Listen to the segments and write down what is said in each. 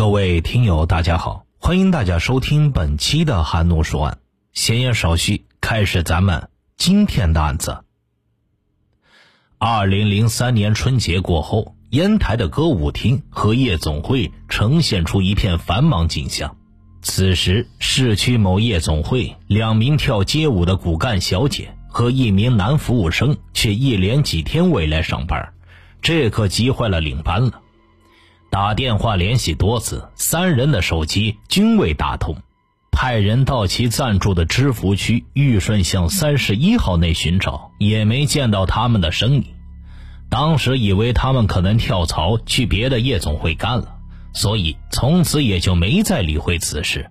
各位听友，大家好，欢迎大家收听本期的韩怒说案。闲言少叙，开始咱们今天的案子。二零零三年春节过后，烟台的歌舞厅和夜总会呈现出一片繁忙景象。此时，市区某夜总会，两名跳街舞的骨干小姐和一名男服务生却一连几天未来上班，这可急坏了领班了。打电话联系多次，三人的手机均未打通。派人到其暂住的知福区玉顺巷三十一号内寻找，也没见到他们的身影。当时以为他们可能跳槽去别的夜总会干了，所以从此也就没再理会此事。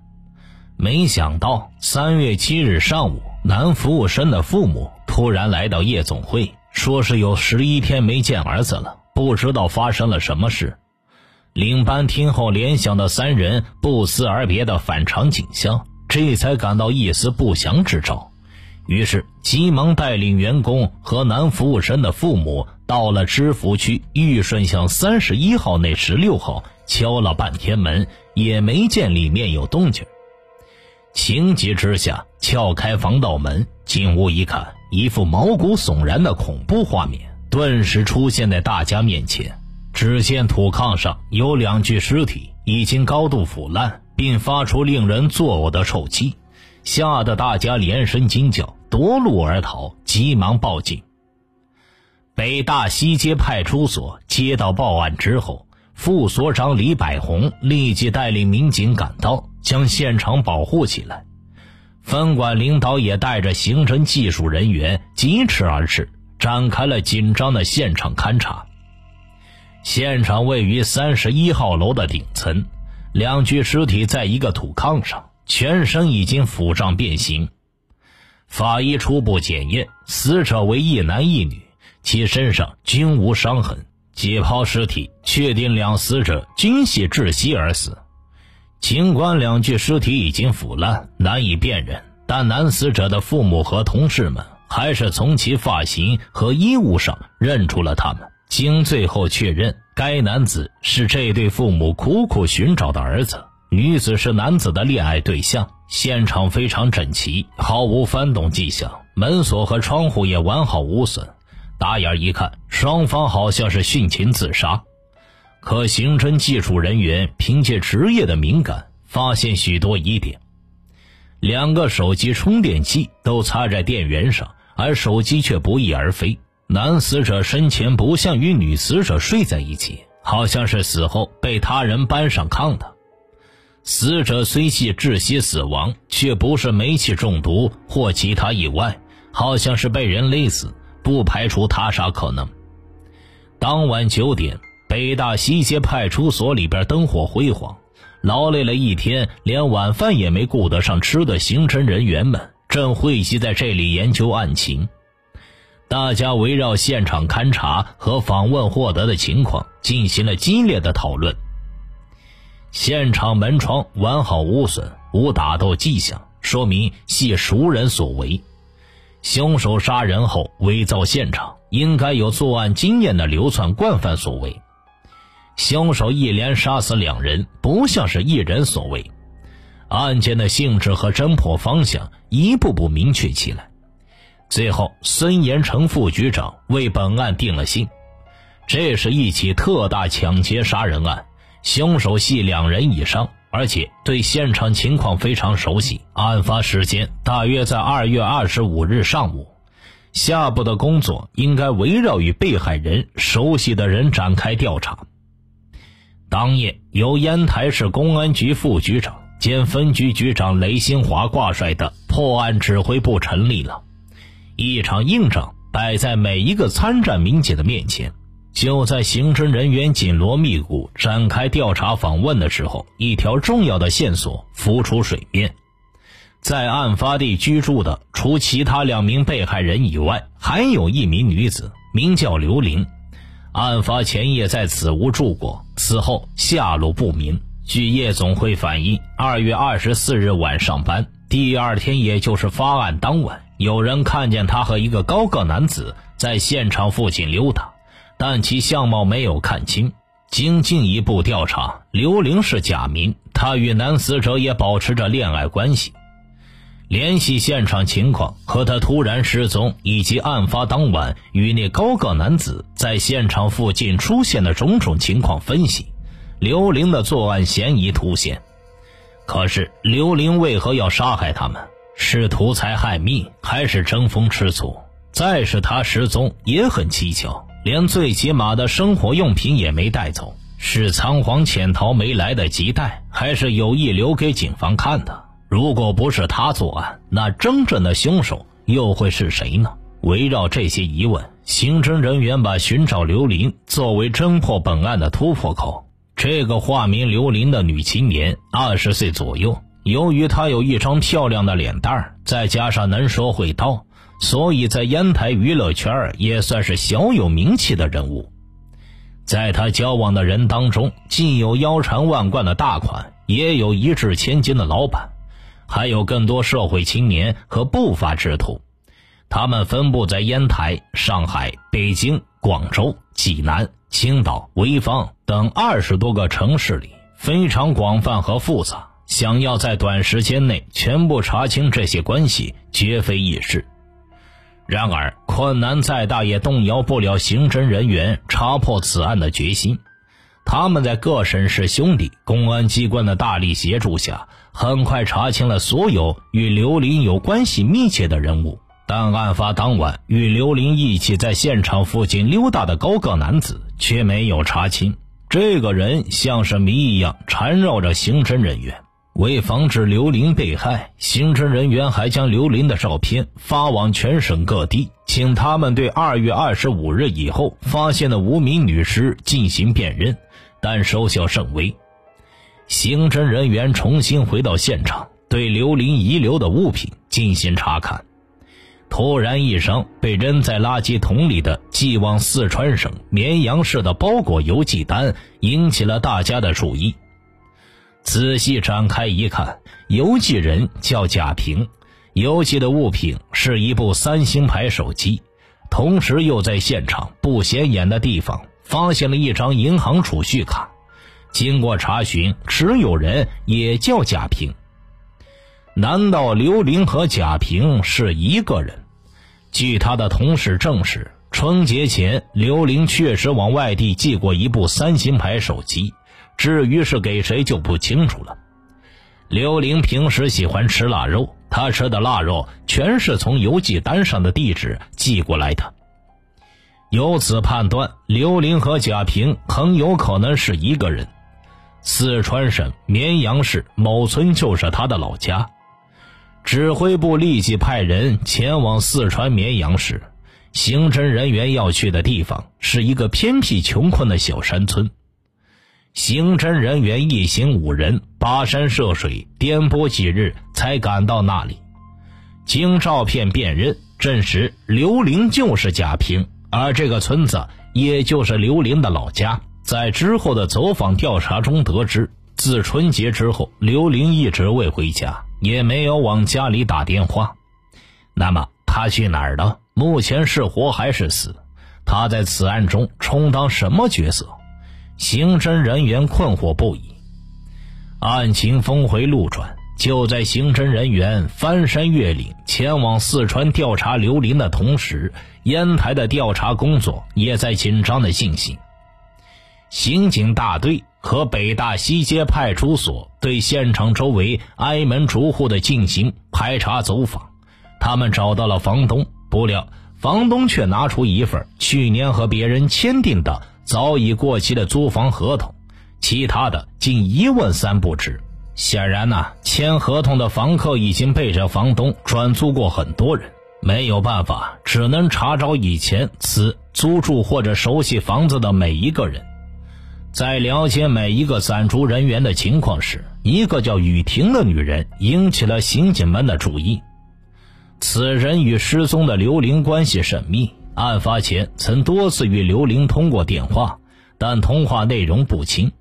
没想到三月七日上午，男服务生的父母突然来到夜总会，说是有十一天没见儿子了，不知道发生了什么事。领班听后联想到三人不辞而别的反常景象，这才感到一丝不祥之兆，于是急忙带领员工和男服务生的父母到了知福区玉顺巷三十一号内十六号，敲了半天门也没见里面有动静。情急之下，撬开防盗门进屋一看，一副毛骨悚然的恐怖画面顿时出现在大家面前。只见土炕上有两具尸体，已经高度腐烂，并发出令人作呕的臭气，吓得大家连声惊叫，夺路而逃，急忙报警。北大西街派出所接到报案之后，副所长李百红立即带领民警赶到，将现场保护起来。分管领导也带着刑侦技术人员疾驰而至，展开了紧张的现场勘查。现场位于三十一号楼的顶层，两具尸体在一个土炕上，全身已经腐胀变形。法医初步检验，死者为一男一女，其身上均无伤痕。解剖尸体，确定两死者均系窒息而死。尽管两具尸体已经腐烂，难以辨认，但男死者的父母和同事们还是从其发型和衣物上认出了他们。经最后确认，该男子是这对父母苦苦寻找的儿子，女子是男子的恋爱对象。现场非常整齐，毫无翻动迹象，门锁和窗户也完好无损。打眼一看，双方好像是殉情自杀。可刑侦技术人员凭借职业的敏感，发现许多疑点。两个手机充电器都插在电源上，而手机却不翼而飞。男死者生前不像与女死者睡在一起，好像是死后被他人搬上炕的。死者虽系窒息死亡，却不是煤气中毒或其他意外，好像是被人勒死，不排除他杀可能。当晚九点，北大西街派出所里边灯火辉煌，劳累了一天，连晚饭也没顾得上吃的刑侦人员们正汇集在这里研究案情。大家围绕现场勘查和访问获得的情况进行了激烈的讨论。现场门窗完好无损，无打斗迹象，说明系熟人所为。凶手杀人后伪造现场，应该有作案经验的流窜惯犯所为。凶手一连杀死两人，不像是一人所为。案件的性质和侦破方向一步步明确起来。最后，孙延成副局长为本案定了性。这是一起特大抢劫杀人案，凶手系两人以上，而且对现场情况非常熟悉。案发时间大约在二月二十五日上午。下步的工作应该围绕与被害人熟悉的人展开调查。当夜，由烟台市公安局副局长兼分局局长雷新华挂帅的破案指挥部成立了。一场硬仗摆在每一个参战民警的面前。就在刑侦人员紧锣密鼓展开调查访问的时候，一条重要的线索浮出水面：在案发地居住的，除其他两名被害人以外，还有一名女子，名叫刘玲。案发前夜在此屋住过，此后下落不明。据夜总会反映，二月二十四日晚上班，第二天也就是发案当晚。有人看见他和一个高个男子在现场附近溜达，但其相貌没有看清。经进一步调查，刘玲是假名，她与男死者也保持着恋爱关系。联系现场情况和他突然失踪，以及案发当晚与那高个男子在现场附近出现的种种情况分析，刘玲的作案嫌疑凸显。可是刘玲为何要杀害他们？是图财害命，还是争风吃醋？再是他失踪也很蹊跷，连最起码的生活用品也没带走，是仓皇潜逃没来得及带，还是有意留给警方看的？如果不是他作案，那真正的凶手又会是谁呢？围绕这些疑问，刑侦人员把寻找刘林作为侦破本案的突破口。这个化名刘林的女青年，二十岁左右。由于她有一张漂亮的脸蛋，再加上能说会道，所以在烟台娱乐圈也算是小有名气的人物。在她交往的人当中，既有腰缠万贯的大款，也有一掷千金的老板。还有更多社会青年和不法之徒，他们分布在烟台、上海、北京、广州、济南、青岛、潍坊等二十多个城市里，非常广泛和复杂。想要在短时间内全部查清这些关系，绝非易事。然而，困难再大也动摇不了刑侦人员查破此案的决心。他们在各省市兄弟、公安机关的大力协助下，很快查清了所有与刘林有关系密切的人物。但案发当晚与刘林一起在现场附近溜达的高个男子却没有查清。这个人像是谜一样缠绕着刑侦人员。为防止刘林被害，刑侦人员还将刘林的照片发往全省各地，请他们对二月二十五日以后发现的无名女尸进行辨认。但收效甚微。刑侦人员重新回到现场，对刘林遗留的物品进行查看。突然，一张被扔在垃圾桶里的寄往四川省绵阳市的包裹邮寄单引起了大家的注意。仔细展开一看，邮寄人叫贾平，邮寄的物品是一部三星牌手机，同时又在现场不显眼的地方。发现了一张银行储蓄卡，经过查询，持有人也叫贾平。难道刘玲和贾平是一个人？据他的同事证实，春节前刘玲确实往外地寄过一部三星牌手机，至于是给谁就不清楚了。刘玲平时喜欢吃腊肉，她吃的腊肉全是从邮寄单上的地址寄过来的。由此判断，刘玲和贾平很有可能是一个人。四川省绵阳市某村就是他的老家。指挥部立即派人前往四川绵阳市。刑侦人员要去的地方是一个偏僻穷困的小山村。刑侦人员一行五人跋山涉水，颠簸几日才赶到那里。经照片辨认，证实刘玲就是贾平。而这个村子，也就是刘玲的老家，在之后的走访调查中得知，自春节之后，刘玲一直未回家，也没有往家里打电话。那么他去哪儿了？目前是活还是死？他在此案中充当什么角色？刑侦人员困惑不已。案情峰回路转。就在刑侦人员翻山越岭前往四川调查刘林的同时，烟台的调查工作也在紧张的进行。刑警大队和北大西街派出所对现场周围挨门逐户的进行排查走访，他们找到了房东，不料房东却拿出一份去年和别人签订的早已过期的租房合同，其他的竟一问三不知。显然呐，签合同的房客已经背着房东转租过很多人，没有办法，只能查找以前此租住或者熟悉房子的每一个人。在了解每一个暂住人员的情况时，一个叫雨婷的女人引起了刑警们的注意。此人与失踪的刘玲关系甚密，案发前曾多次与刘玲通过电话，但通话内容不清。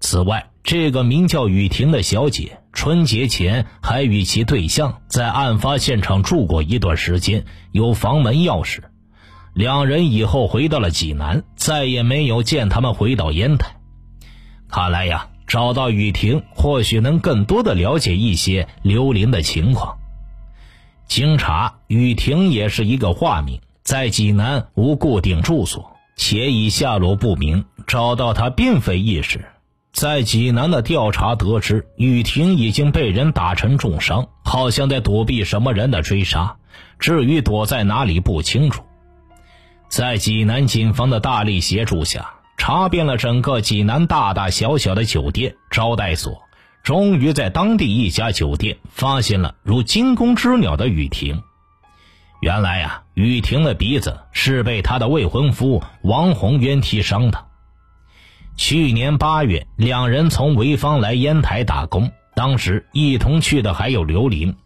此外，这个名叫雨婷的小姐，春节前还与其对象在案发现场住过一段时间，有房门钥匙。两人以后回到了济南，再也没有见他们回到烟台。看来呀，找到雨婷，或许能更多的了解一些刘玲的情况。经查，雨婷也是一个化名，在济南无固定住所，且已下落不明。找到他并非易事。在济南的调查得知，雨婷已经被人打成重伤，好像在躲避什么人的追杀。至于躲在哪里，不清楚。在济南警方的大力协助下，查遍了整个济南大大小小的酒店、招待所。终于在当地一家酒店发现了如惊弓之鸟的雨婷。原来啊，雨婷的鼻子是被她的未婚夫王宏渊踢伤的。去年八月，两人从潍坊来烟台打工，当时一同去的还有刘玲。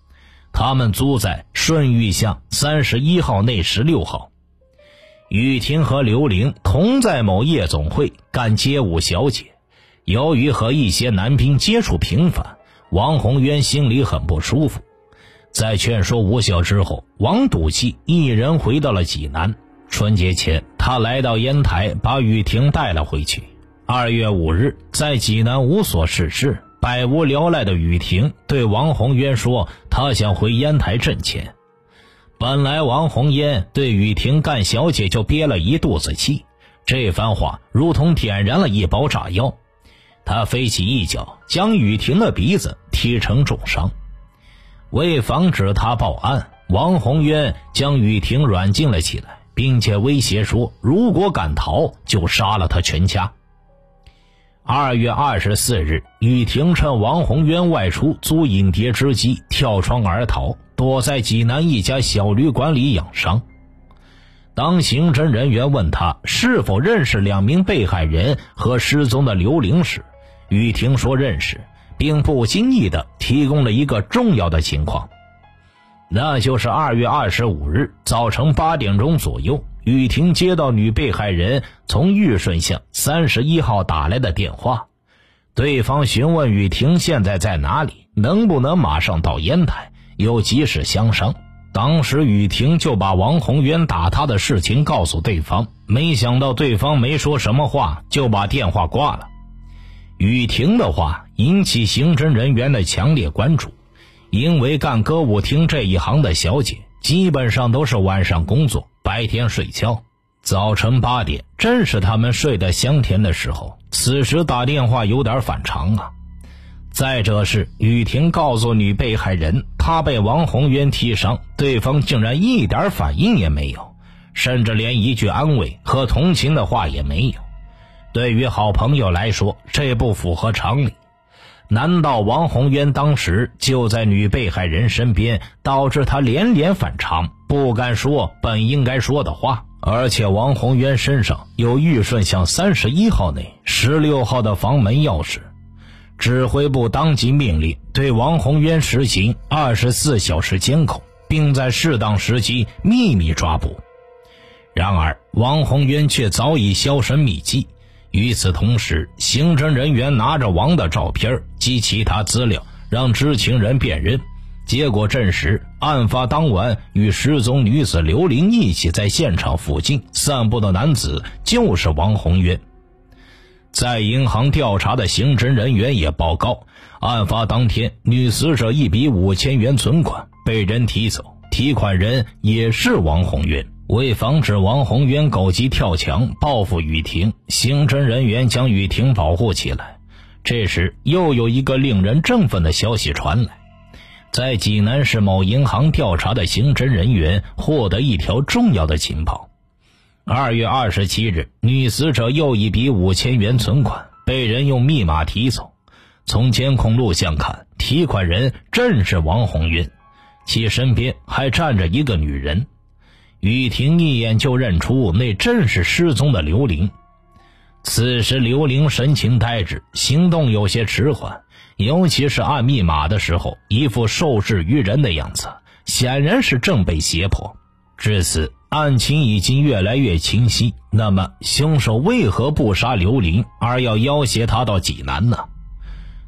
他们租在顺玉巷三十一号内十六号。雨婷和刘玲同在某夜总会干街舞小姐。由于和一些男兵接触频繁，王宏渊心里很不舒服。在劝说无效之后，王赌气一人回到了济南。春节前，他来到烟台，把雨婷带了回去。二月五日，在济南无所事事、百无聊赖的雨婷对王宏渊说：“他想回烟台挣钱。”本来王宏渊对雨婷干小姐就憋了一肚子气，这番话如同点燃了一包炸药。他飞起一脚，将雨婷的鼻子踢成重伤。为防止他报案，王宏渊将雨婷软禁了起来，并且威胁说：“如果敢逃，就杀了他全家。”二月二十四日，雨婷趁王宏渊外出租影碟之机，跳窗而逃，躲在济南一家小旅馆里养伤。当刑侦人员问他是否认识两名被害人和失踪的刘玲时，雨婷说认识，并不经意地提供了一个重要的情况，那就是二月二十五日早晨八点钟左右，雨婷接到女被害人从玉顺巷三十一号打来的电话，对方询问雨婷现在在哪里，能不能马上到烟台，有急事相商。当时雨婷就把王宏渊打她的事情告诉对方，没想到对方没说什么话就把电话挂了。雨婷的话引起刑侦人员的强烈关注，因为干歌舞厅这一行的小姐基本上都是晚上工作，白天睡觉。早晨八点正是他们睡得香甜的时候，此时打电话有点反常啊。再者是雨婷告诉女被害人，她被王宏渊踢伤，对方竟然一点反应也没有，甚至连一句安慰和同情的话也没有。对于好朋友来说，这不符合常理。难道王宏渊当时就在女被害人身边，导致他连连反常，不敢说本应该说的话？而且王宏渊身上有玉顺巷三十一号内十六号的房门钥匙。指挥部当即命令对王宏渊实行二十四小时监控，并在适当时机秘密抓捕。然而，王宏渊却早已销声匿迹。与此同时，刑侦人员拿着王的照片及其他资料，让知情人辨认，结果证实，案发当晚与失踪女子刘玲一起在现场附近散步的男子就是王宏渊。在银行调查的刑侦人员也报告，案发当天，女死者一笔五千元存款被人提走，提款人也是王宏渊。为防止王宏渊狗急跳墙报复雨婷，刑侦人员将雨婷保护起来。这时，又有一个令人振奋的消息传来：在济南市某银行调查的刑侦人员获得一条重要的情报。二月二十七日，女死者又一笔五千元存款被人用密码提走。从监控录像看，提款人正是王宏渊，其身边还站着一个女人。雨婷一眼就认出那正是失踪的刘玲。此时，刘玲神情呆滞，行动有些迟缓，尤其是按密码的时候，一副受制于人的样子，显然是正被胁迫。至此，案情已经越来越清晰。那么，凶手为何不杀刘玲，而要要挟他到济南呢？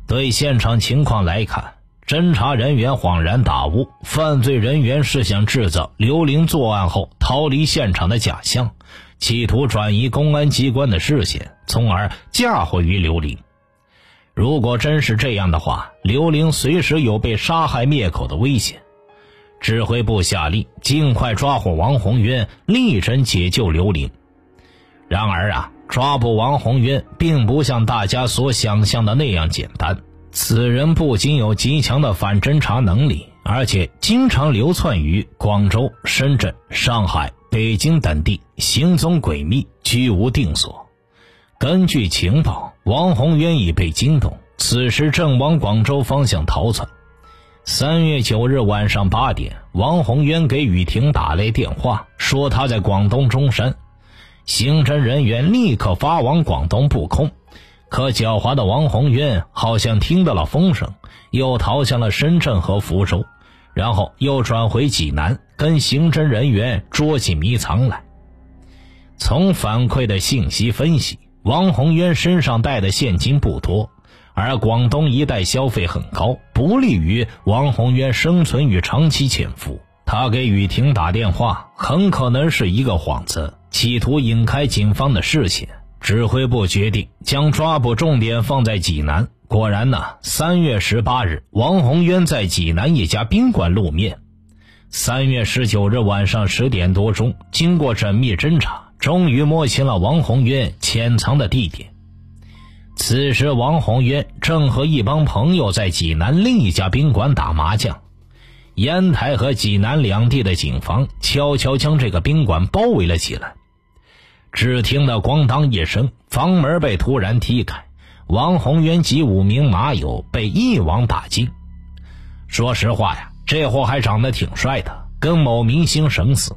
对现场情况来看，侦查人员恍然大悟，犯罪人员是想制造刘玲作案后逃离现场的假象，企图转移公安机关的视线，从而嫁祸于刘玲。如果真是这样的话，刘玲随时有被杀害灭口的危险。指挥部下令尽快抓获王宏渊，力争解救刘玲。然而啊，抓捕王宏渊并不像大家所想象的那样简单。此人不仅有极强的反侦查能力，而且经常流窜于广州、深圳、上海、北京等地，行踪诡秘，居无定所。根据情报，王宏渊已被惊动，此时正往广州方向逃窜。三月九日晚上八点，王宏渊给雨婷打来电话，说他在广东中山。刑侦人员立刻发往广东布控。可狡猾的王宏渊好像听到了风声，又逃向了深圳和福州，然后又转回济南，跟刑侦人员捉起迷藏来。从反馈的信息分析，王宏渊身上带的现金不多，而广东一带消费很高，不利于王宏渊生存与长期潜伏。他给雨婷打电话，很可能是一个幌子，企图引开警方的视线。指挥部决定将抓捕重点放在济南。果然呢，三月十八日，王宏渊在济南一家宾馆露面。三月十九日晚上十点多钟，经过缜密侦查，终于摸清了王宏渊潜藏的地点。此时，王宏渊正和一帮朋友在济南另一家宾馆打麻将。烟台和济南两地的警方悄悄将这个宾馆包围了起来。只听得“咣当”一声，房门被突然踢开，王宏渊及五名马友被一网打尽。说实话呀，这货还长得挺帅的，跟某明星神似。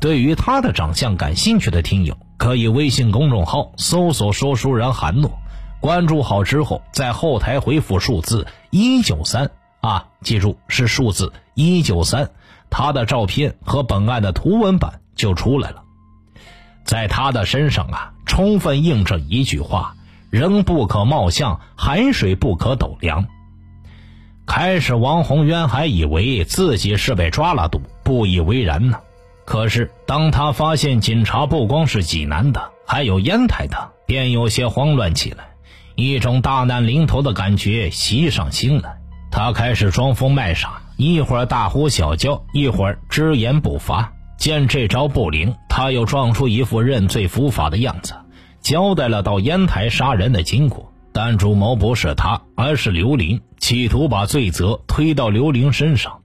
对于他的长相感兴趣的听友，可以微信公众号搜索“说书人韩诺”，关注好之后，在后台回复数字一九三啊，记住是数字一九三，他的照片和本案的图文版就出来了。在他的身上啊，充分印证一句话：人不可貌相，海水不可斗量。开始，王宏渊还以为自己是被抓了赌，不以为然呢。可是，当他发现警察不光是济南的，还有烟台的，便有些慌乱起来，一种大难临头的感觉袭上心来。他开始装疯卖傻，一会儿大呼小叫，一会儿只言不发。见这招不灵，他又装出一副认罪伏法的样子，交代了到烟台杀人的经过。但主谋不是他，而是刘玲，企图把罪责推到刘玲身上。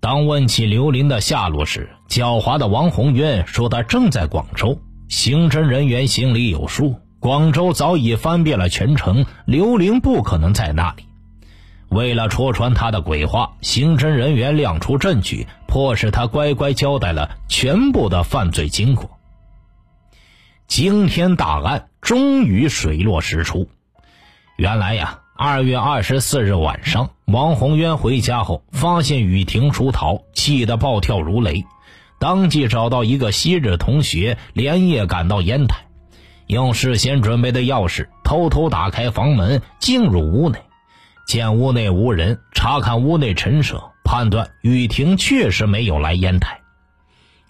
当问起刘玲的下落时，狡猾的王宏渊说他正在广州。刑侦人员心里有数，广州早已翻遍了全城，刘玲不可能在那里。为了戳穿他的鬼话，刑侦人员亮出证据，迫使他乖乖交代了全部的犯罪经过。惊天大案终于水落石出。原来呀，二月二十四日晚上，王宏渊回家后发现雨婷出逃，气得暴跳如雷，当即找到一个昔日同学，连夜赶到烟台，用事先准备的钥匙偷偷打开房门，进入屋内。见屋内无人，查看屋内陈设，判断雨婷确实没有来烟台，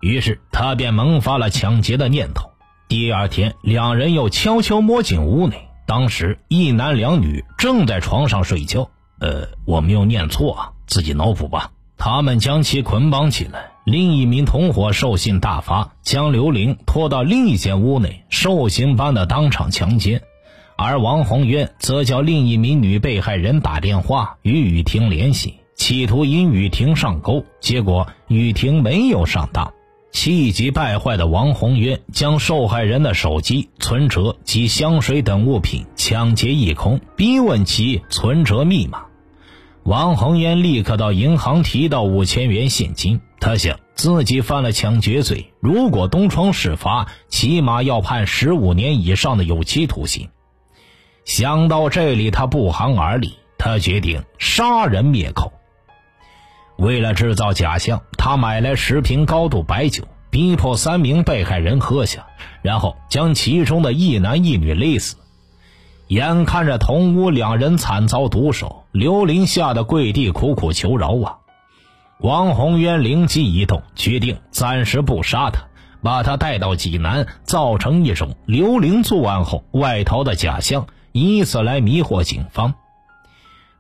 于是他便萌发了抢劫的念头。第二天，两人又悄悄摸进屋内，当时一男两女正在床上睡觉。呃，我没有念错啊，自己脑补吧。他们将其捆绑起来，另一名同伙兽性大发，将刘玲拖到另一间屋内，兽刑般的当场强奸。而王宏渊则叫另一名女被害人打电话与雨婷联系，企图引雨婷上钩。结果雨婷没有上当，气急败坏的王宏渊将受害人的手机、存折及香水等物品抢劫一空，逼问其存折密码。王宏渊立刻到银行提到五千元现金，他想自己犯了抢劫罪，如果东窗事发，起码要判十五年以上的有期徒刑。想到这里，他不寒而栗。他决定杀人灭口。为了制造假象，他买来十瓶高度白酒，逼迫三名被害人喝下，然后将其中的一男一女勒死。眼看着同屋两人惨遭毒手，刘玲吓得跪地苦苦求饶啊！王宏渊灵机一动，决定暂时不杀他，把他带到济南，造成一种刘玲作案后外逃的假象，以此来迷惑警方。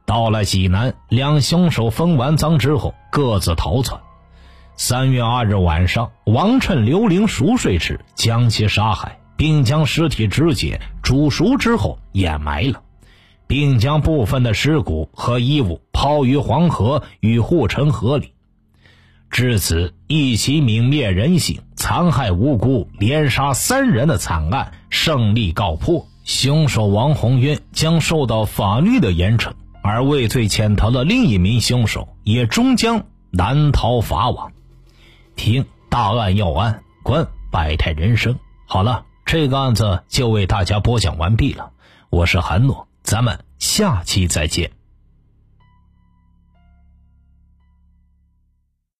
到了济南，两凶手分完赃之后各自逃窜。三月二日晚上，王趁刘玲熟睡时将其杀害。并将尸体肢解、煮熟之后掩埋了，并将部分的尸骨和衣物抛于黄河与护城河里。至此，一起泯灭人性、残害无辜、连杀三人的惨案胜利告破，凶手王宏渊将受到法律的严惩，而畏罪潜逃的另一名凶手也终将难逃法网。听大案要案，观百态人生。好了。这个案子就为大家播讲完毕了，我是韩诺，咱们下期再见。